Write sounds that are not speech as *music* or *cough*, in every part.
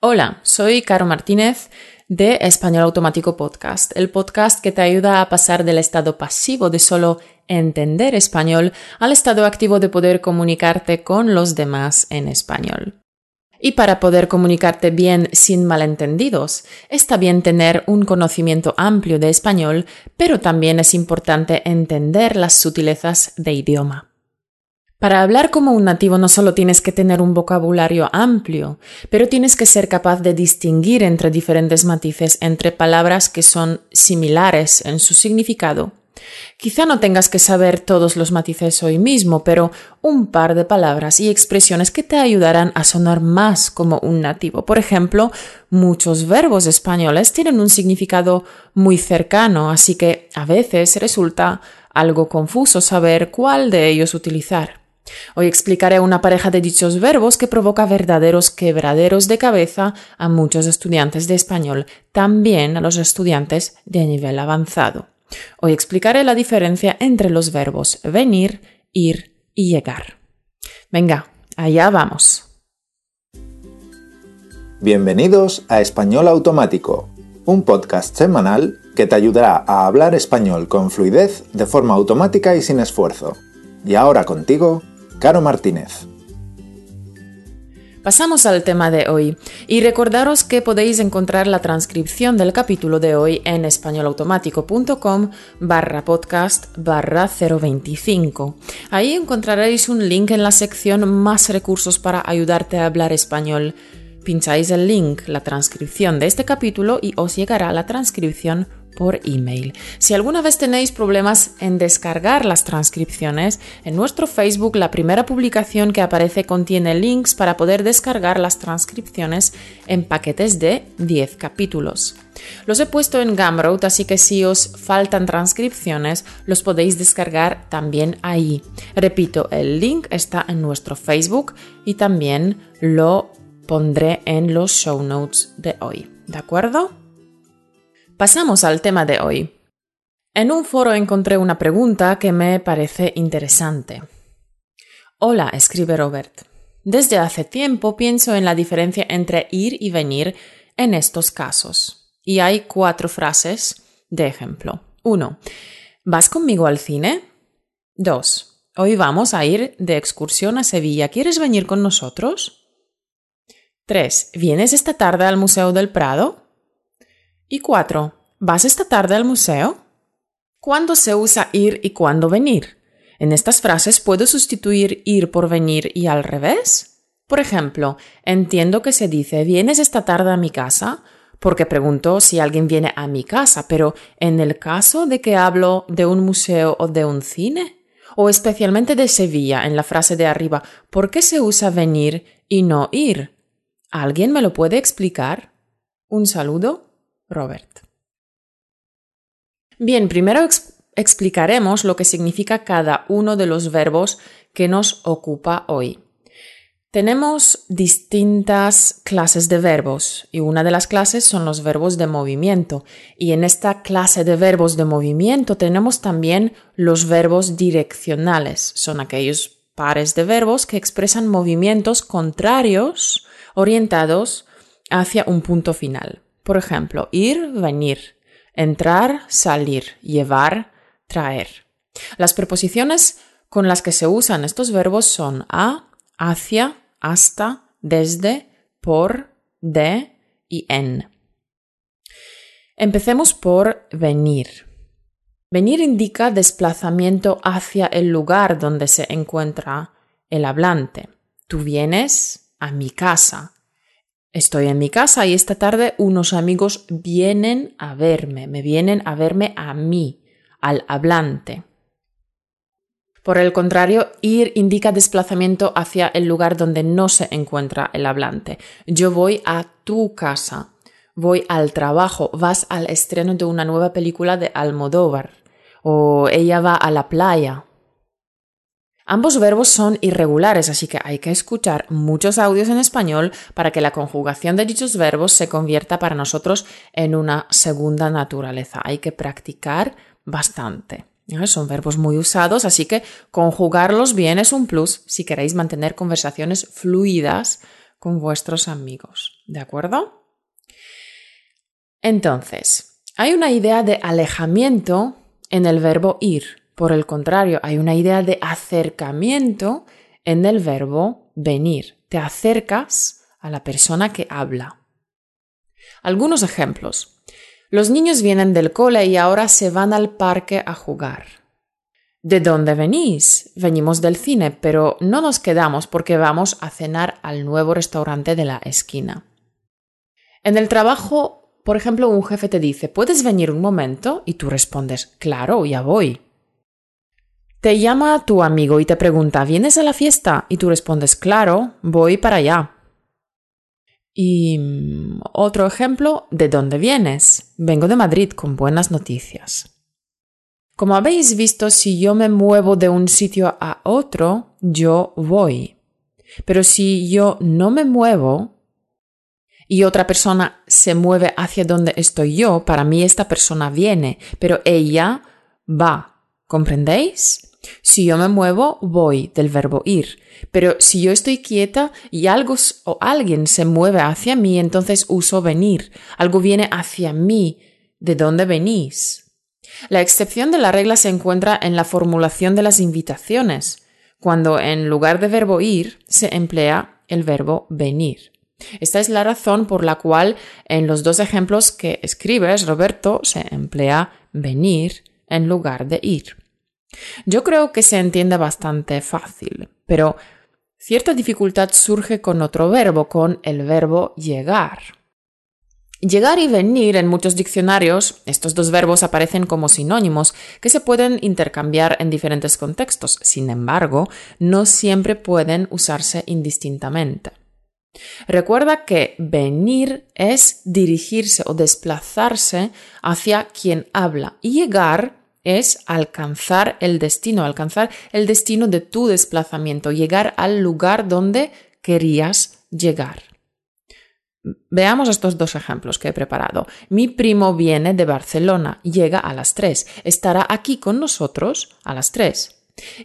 Hola, soy Caro Martínez de Español Automático Podcast, el podcast que te ayuda a pasar del estado pasivo de solo entender español al estado activo de poder comunicarte con los demás en español. Y para poder comunicarte bien sin malentendidos, está bien tener un conocimiento amplio de español, pero también es importante entender las sutilezas de idioma. Para hablar como un nativo no solo tienes que tener un vocabulario amplio, pero tienes que ser capaz de distinguir entre diferentes matices entre palabras que son similares en su significado. Quizá no tengas que saber todos los matices hoy mismo, pero un par de palabras y expresiones que te ayudarán a sonar más como un nativo. Por ejemplo, muchos verbos españoles tienen un significado muy cercano, así que a veces resulta algo confuso saber cuál de ellos utilizar. Hoy explicaré una pareja de dichos verbos que provoca verdaderos quebraderos de cabeza a muchos estudiantes de español, también a los estudiantes de nivel avanzado. Hoy explicaré la diferencia entre los verbos venir, ir y llegar. Venga, allá vamos. Bienvenidos a Español Automático, un podcast semanal que te ayudará a hablar español con fluidez de forma automática y sin esfuerzo. Y ahora contigo, Caro Martínez. Pasamos al tema de hoy y recordaros que podéis encontrar la transcripción del capítulo de hoy en españolautomático.com barra podcast barra 025. Ahí encontraréis un link en la sección Más recursos para ayudarte a hablar español. Pincháis el link, la transcripción de este capítulo y os llegará la transcripción por email. Si alguna vez tenéis problemas en descargar las transcripciones, en nuestro Facebook la primera publicación que aparece contiene links para poder descargar las transcripciones en paquetes de 10 capítulos. Los he puesto en Gumroad, así que si os faltan transcripciones, los podéis descargar también ahí. Repito, el link está en nuestro Facebook y también lo pondré en los show notes de hoy. ¿De acuerdo? Pasamos al tema de hoy. En un foro encontré una pregunta que me parece interesante. Hola, escribe Robert. Desde hace tiempo pienso en la diferencia entre ir y venir en estos casos. Y hay cuatro frases de ejemplo. 1. ¿Vas conmigo al cine? 2. Hoy vamos a ir de excursión a Sevilla. ¿Quieres venir con nosotros? 3. ¿Vienes esta tarde al Museo del Prado? Y cuatro, ¿vas esta tarde al museo? ¿Cuándo se usa ir y cuándo venir? En estas frases puedo sustituir ir por venir y al revés. Por ejemplo, entiendo que se dice ¿vienes esta tarde a mi casa? porque pregunto si alguien viene a mi casa, pero en el caso de que hablo de un museo o de un cine, o especialmente de Sevilla, en la frase de arriba, ¿por qué se usa venir y no ir? ¿Alguien me lo puede explicar? Un saludo Robert. Bien, primero explicaremos lo que significa cada uno de los verbos que nos ocupa hoy. Tenemos distintas clases de verbos y una de las clases son los verbos de movimiento y en esta clase de verbos de movimiento tenemos también los verbos direccionales. Son aquellos pares de verbos que expresan movimientos contrarios orientados hacia un punto final. Por ejemplo, ir, venir, entrar, salir, llevar, traer. Las preposiciones con las que se usan estos verbos son a, hacia, hasta, desde, por, de y en. Empecemos por venir. Venir indica desplazamiento hacia el lugar donde se encuentra el hablante. Tú vienes a mi casa. Estoy en mi casa y esta tarde unos amigos vienen a verme, me vienen a verme a mí, al hablante. Por el contrario, ir indica desplazamiento hacia el lugar donde no se encuentra el hablante. Yo voy a tu casa, voy al trabajo, vas al estreno de una nueva película de Almodóvar, o ella va a la playa, Ambos verbos son irregulares, así que hay que escuchar muchos audios en español para que la conjugación de dichos verbos se convierta para nosotros en una segunda naturaleza. Hay que practicar bastante. Son verbos muy usados, así que conjugarlos bien es un plus si queréis mantener conversaciones fluidas con vuestros amigos. ¿De acuerdo? Entonces, hay una idea de alejamiento en el verbo ir. Por el contrario, hay una idea de acercamiento en el verbo venir. Te acercas a la persona que habla. Algunos ejemplos. Los niños vienen del cole y ahora se van al parque a jugar. ¿De dónde venís? Venimos del cine, pero no nos quedamos porque vamos a cenar al nuevo restaurante de la esquina. En el trabajo, por ejemplo, un jefe te dice, ¿puedes venir un momento? Y tú respondes, claro, ya voy. Te llama tu amigo y te pregunta, ¿vienes a la fiesta? Y tú respondes, claro, voy para allá. Y mm, otro ejemplo, ¿de dónde vienes? Vengo de Madrid con buenas noticias. Como habéis visto, si yo me muevo de un sitio a otro, yo voy. Pero si yo no me muevo y otra persona se mueve hacia donde estoy yo, para mí esta persona viene, pero ella va. ¿Comprendéis? Si yo me muevo, voy del verbo ir. Pero si yo estoy quieta y algo o alguien se mueve hacia mí, entonces uso venir. Algo viene hacia mí. ¿De dónde venís? La excepción de la regla se encuentra en la formulación de las invitaciones, cuando en lugar de verbo ir se emplea el verbo venir. Esta es la razón por la cual en los dos ejemplos que escribes, Roberto, se emplea venir en lugar de ir. Yo creo que se entiende bastante fácil, pero cierta dificultad surge con otro verbo, con el verbo llegar. Llegar y venir en muchos diccionarios, estos dos verbos aparecen como sinónimos que se pueden intercambiar en diferentes contextos, sin embargo, no siempre pueden usarse indistintamente. Recuerda que venir es dirigirse o desplazarse hacia quien habla y llegar es alcanzar el destino, alcanzar el destino de tu desplazamiento, llegar al lugar donde querías llegar. Veamos estos dos ejemplos que he preparado. Mi primo viene de Barcelona, llega a las 3, estará aquí con nosotros a las 3.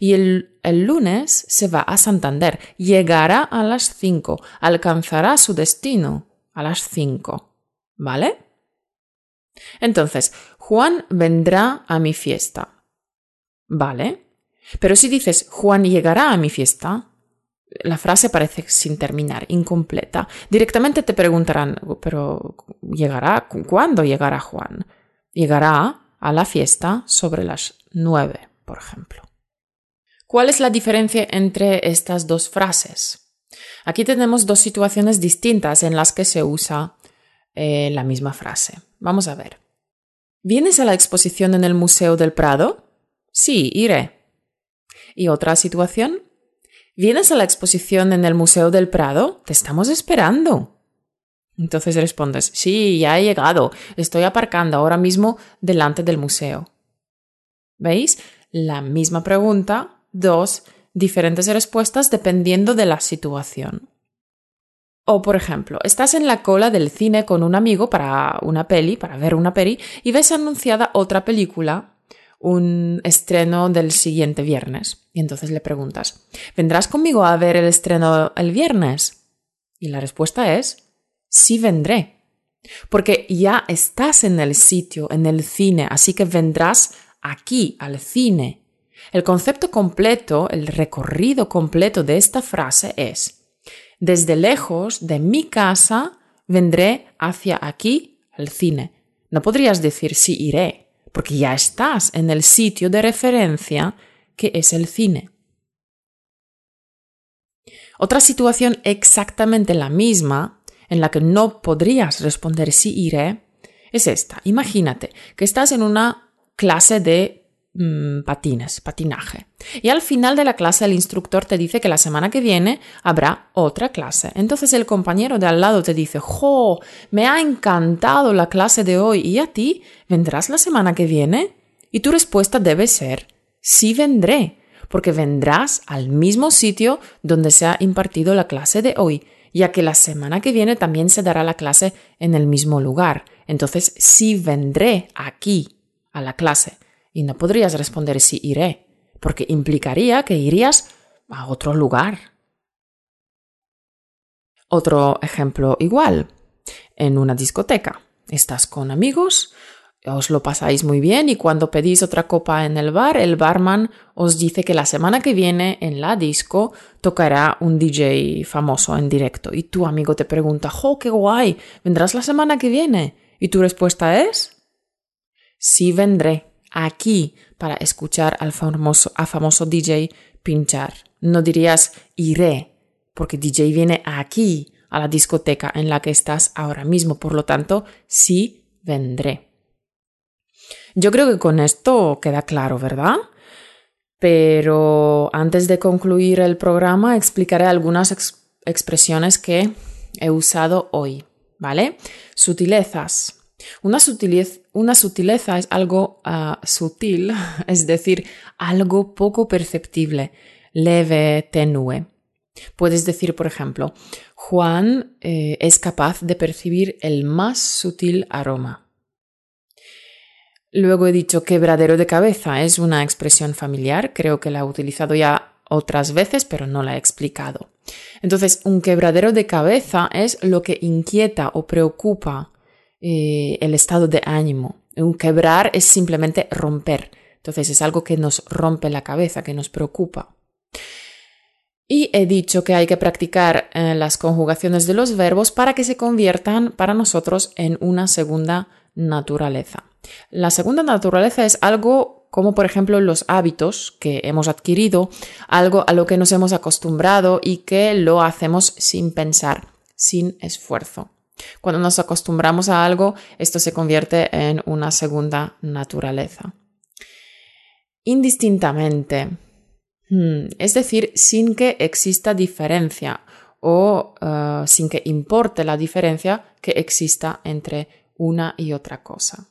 Y el, el, lunes se va a Santander, llegará a las 5, alcanzará su destino a las 5. ¿Vale? Entonces, Juan vendrá a mi fiesta. ¿Vale? Pero si dices Juan llegará a mi fiesta, la frase parece sin terminar, incompleta. Directamente te preguntarán, pero ¿llegará? ¿Cuándo llegará Juan? Llegará a la fiesta sobre las nueve, por ejemplo. ¿Cuál es la diferencia entre estas dos frases? Aquí tenemos dos situaciones distintas en las que se usa eh, la misma frase. Vamos a ver. ¿Vienes a la exposición en el Museo del Prado? Sí, iré. ¿Y otra situación? ¿Vienes a la exposición en el Museo del Prado? Te estamos esperando. Entonces respondes, sí, ya he llegado, estoy aparcando ahora mismo delante del museo. ¿Veis? La misma pregunta, dos diferentes respuestas dependiendo de la situación. O, por ejemplo, estás en la cola del cine con un amigo para una peli, para ver una peli, y ves anunciada otra película un estreno del siguiente viernes. Y entonces le preguntas, ¿vendrás conmigo a ver el estreno el viernes? Y la respuesta es, sí vendré. Porque ya estás en el sitio, en el cine, así que vendrás aquí, al cine. El concepto completo, el recorrido completo de esta frase es, desde lejos de mi casa vendré hacia aquí, al cine. No podrías decir sí iré, porque ya estás en el sitio de referencia que es el cine. Otra situación exactamente la misma, en la que no podrías responder sí iré, es esta. Imagínate que estás en una clase de Mm, patines, patinaje. Y al final de la clase el instructor te dice que la semana que viene habrá otra clase. Entonces el compañero de al lado te dice, ¡Jo! Me ha encantado la clase de hoy. ¿Y a ti? ¿Vendrás la semana que viene? Y tu respuesta debe ser, sí vendré, porque vendrás al mismo sitio donde se ha impartido la clase de hoy, ya que la semana que viene también se dará la clase en el mismo lugar. Entonces sí vendré aquí a la clase y no podrías responder sí iré, porque implicaría que irías a otro lugar. Otro ejemplo igual, en una discoteca. Estás con amigos, os lo pasáis muy bien y cuando pedís otra copa en el bar, el barman os dice que la semana que viene en la disco tocará un DJ famoso en directo y tu amigo te pregunta, ¡jo, qué guay! ¿Vendrás la semana que viene? Y tu respuesta es, sí vendré aquí para escuchar al famoso, DJ pinchar. No dirías iré, porque DJ viene aquí, a la discoteca en la que estás ahora mismo. Por lo tanto, sí vendré. Yo creo que con esto queda claro, ¿verdad? Pero antes de concluir el programa explicaré algunas expresiones que he usado hoy, ¿vale? Sutilezas. Una, sutileza es algo ah, sutil, *laughs* es decir, algo poco perceptible, leve, tenue. Puedes decir, por ejemplo, Juan eh, es capaz de percibir el más sutil aroma. Luego he dicho quebradero de cabeza. Es una expresión familiar, creo que la he utilizado ya otras veces, pero no la he explicado. Entonces, un quebradero de cabeza es lo que inquieta o preocupa eh, el estado de ánimo. Un quebrar es simplemente romper. Entonces, es algo que nos rompe la cabeza, que nos preocupa. Y he dicho que hay que practicar eh, las conjugaciones de los verbos para que se conviertan para nosotros en una segunda naturaleza. La segunda naturaleza es algo como por ejemplo los hábitos que hemos adquirido, algo a lo que nos hemos acostumbrado y que lo hacemos sin pensar, sin esfuerzo. Cuando nos acostumbramos a algo, esto se convierte en una segunda naturaleza. Indistintamente, hmm, es decir, sin que exista diferencia o eh, sin que importe la diferencia que exista entre una y otra cosa.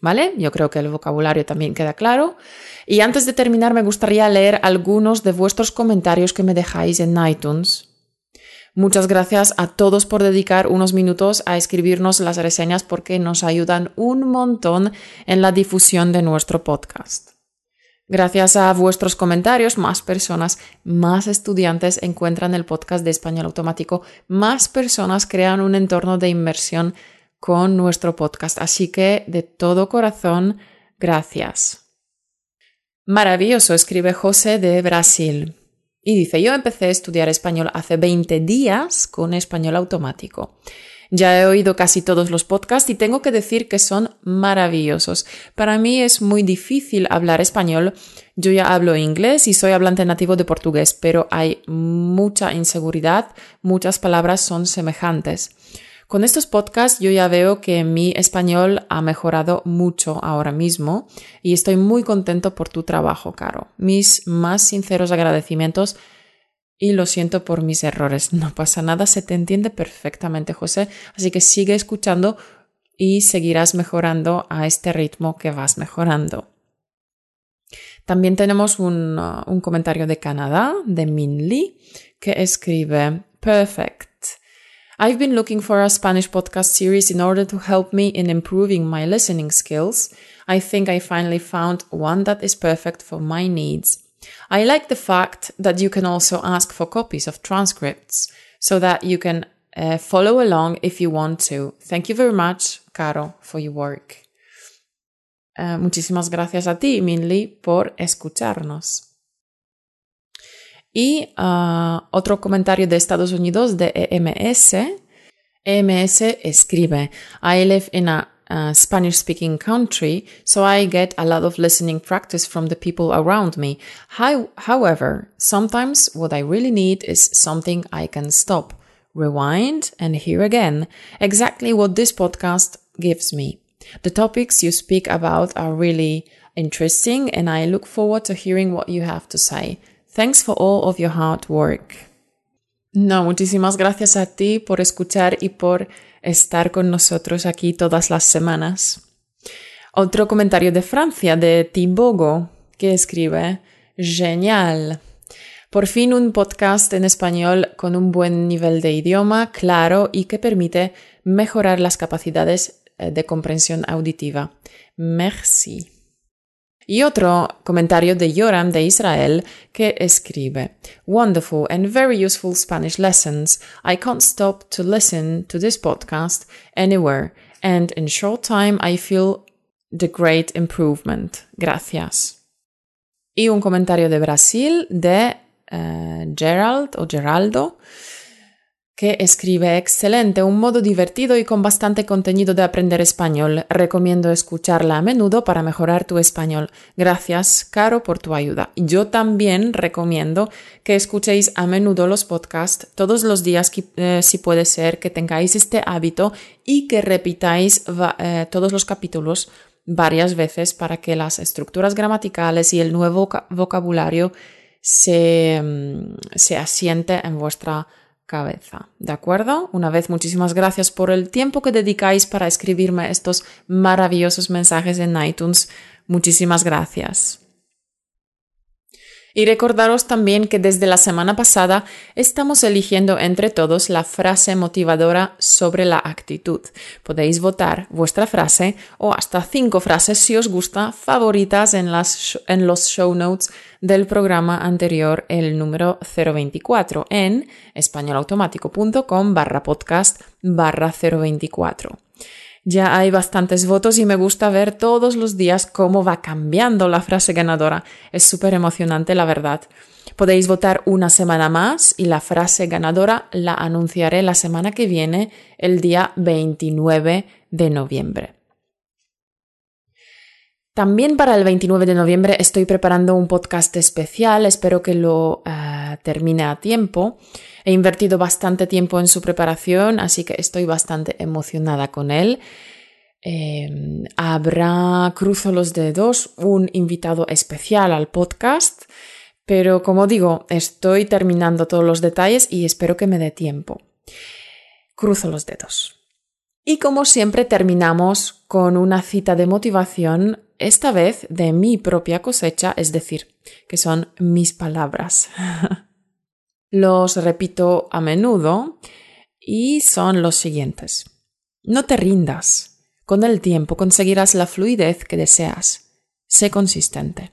¿Vale? Yo creo que el vocabulario también queda claro. Y antes de terminar, me gustaría leer algunos de vuestros comentarios que me dejáis en iTunes. Muchas gracias a todos por dedicar unos minutos a escribirnos las reseñas porque nos ayudan un montón en la difusión de nuestro podcast. Gracias a vuestros comentarios, más personas, más estudiantes encuentran el podcast de español automático, más personas crean un entorno de inmersión con nuestro podcast. Así que de todo corazón, gracias. Maravilloso, escribe José de Brasil. Y dice, yo empecé a estudiar español hace 20 días con español automático. Ya he oído casi todos los podcasts y tengo que decir que son maravillosos. Para mí es muy difícil hablar español. Yo ya hablo inglés y soy hablante nativo de portugués, pero hay mucha inseguridad, muchas palabras son semejantes. Con estos podcasts yo ya veo que mi español ha mejorado mucho ahora mismo y estoy muy contento por tu trabajo, Caro. Mis más sinceros agradecimientos y lo siento por mis errores. *laughs* No pasa nada, se te entiende perfectamente, José. Así que sigue escuchando y seguirás mejorando a este ritmo que vas mejorando. También tenemos un, uh, comentario de Canadá, de Min Lee, que escribe Perfect. I've been looking for a Spanish podcast series in order to help me in improving my listening skills. I think I finally found one that is perfect for my needs. I like the fact that you can also ask for copies of transcripts so that you can uh, follow along if you want to. Thank you very much, Caro, for your work. Uh, muchísimas gracias a ti, Minli, por escucharnos. Y uh, otro comentario de Estados Unidos de EMS. EMS escribe, I live in a uh, Spanish speaking country, so I get a lot of listening practice from the people around me. How, however, sometimes what I really need is something I can stop, rewind, and hear again. Exactly what this podcast gives me. The topics you speak about are really interesting, and I look forward to hearing what you have to say. Thanks for all of your hard work. No, muchísimas gracias a ti por escuchar y por estar con nosotros aquí todas las semanas. Otro comentario de Francia, de Tibogo, que escribe, genial. Por fin un podcast en español con un buen nivel de idioma, claro y que permite mejorar las capacidades eh, de comprensión auditiva. Merci. Y otro comentario de Yoram de Israel que escribe, Wonderful and very useful Spanish lessons. I can't stop to listen to this podcast anywhere. And in short time I feel the great improvement. Gracias. Y un comentario de Brasil de uh, Gerald o Geraldo que escribe excelente, un modo divertido y con bastante contenido de aprender español. Recomiendo escucharla a menudo para mejorar tu español. Gracias, Caro, por tu ayuda. Yo también recomiendo que escuchéis a menudo los podcasts todos los días, eh, si puede ser, que tengáis este hábito y que repitáis eh, todos los capítulos varias veces para que las estructuras gramaticales y el nuevo vocabulario se, mm, se asiente en vuestra cabeza. ¿De acuerdo? Una vez muchísimas gracias por el tiempo que dedicáis para escribirme estos maravillosos mensajes en iTunes. Muchísimas gracias. Y recordaros también que desde la semana pasada estamos eligiendo entre todos la frase motivadora sobre la actitud. Podéis votar vuestra frase o hasta cinco frases si os gusta favoritas en, en los show notes del programa anterior, el número 024, en españolautomático.com barra podcast barra 024. Ya hay bastantes votos y me gusta ver todos los días cómo va cambiando la frase ganadora. Es súper emocionante, la verdad. Podéis votar una semana más y la frase ganadora la anunciaré la semana que viene, el día 29 de noviembre. También para el 29 de noviembre estoy preparando un podcast especial, espero que lo eh, termine a tiempo. He invertido bastante tiempo en su preparación, así que estoy bastante emocionada con él. Em, habrá, cruzo los dedos, un invitado especial al podcast, pero como digo, estoy terminando todos los detalles y espero que me dé tiempo. Cruzo los dedos. Y como siempre terminamos con una cita de motivación, esta vez de mi propia cosecha, es decir, que son mis palabras. *laughs* Los repito a menudo y son los siguientes. No te rindas. Con el tiempo conseguirás la fluidez que deseas. Sé consistente.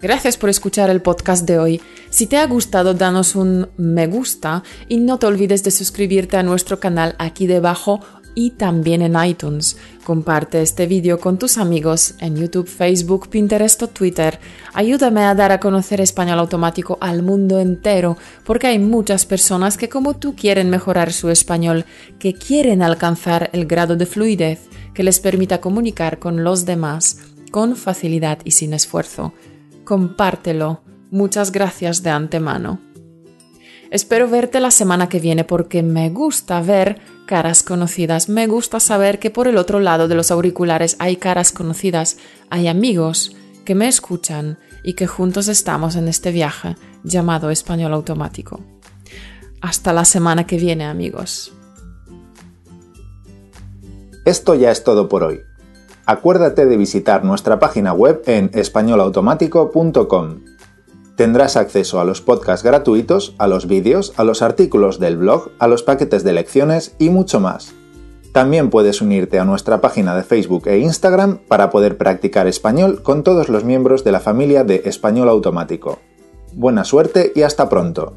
Gracias por escuchar el podcast de hoy. Si te ha gustado, danos un me gusta y no te olvides de suscribirte a nuestro canal aquí debajo y también en iTunes. Comparte este vídeo con tus amigos en YouTube, Facebook, Pinterest o Twitter. Ayúdame a dar a conocer español automático al mundo entero, porque hay muchas personas que como tú quieren mejorar su español, que quieren alcanzar el grado de fluidez que les permita comunicar con los demás con facilidad y sin esfuerzo. Compártelo. Muchas gracias de antemano. Espero verte la semana que viene porque me gusta ver caras conocidas. Me gusta saber que por el otro lado de los auriculares hay caras conocidas, hay amigos que me escuchan y que juntos estamos en este viaje llamado español automático. Hasta la semana que viene, amigos. Esto ya es todo por hoy. Acuérdate de visitar nuestra página web en españolautomático.com Tendrás acceso a los podcasts gratuitos, a los vídeos, a los artículos del blog, a los paquetes de lecciones y mucho más. También puedes unirte a nuestra página de Facebook e Instagram para poder practicar español con todos los miembros de la familia de Español Automático. Buena suerte y hasta pronto.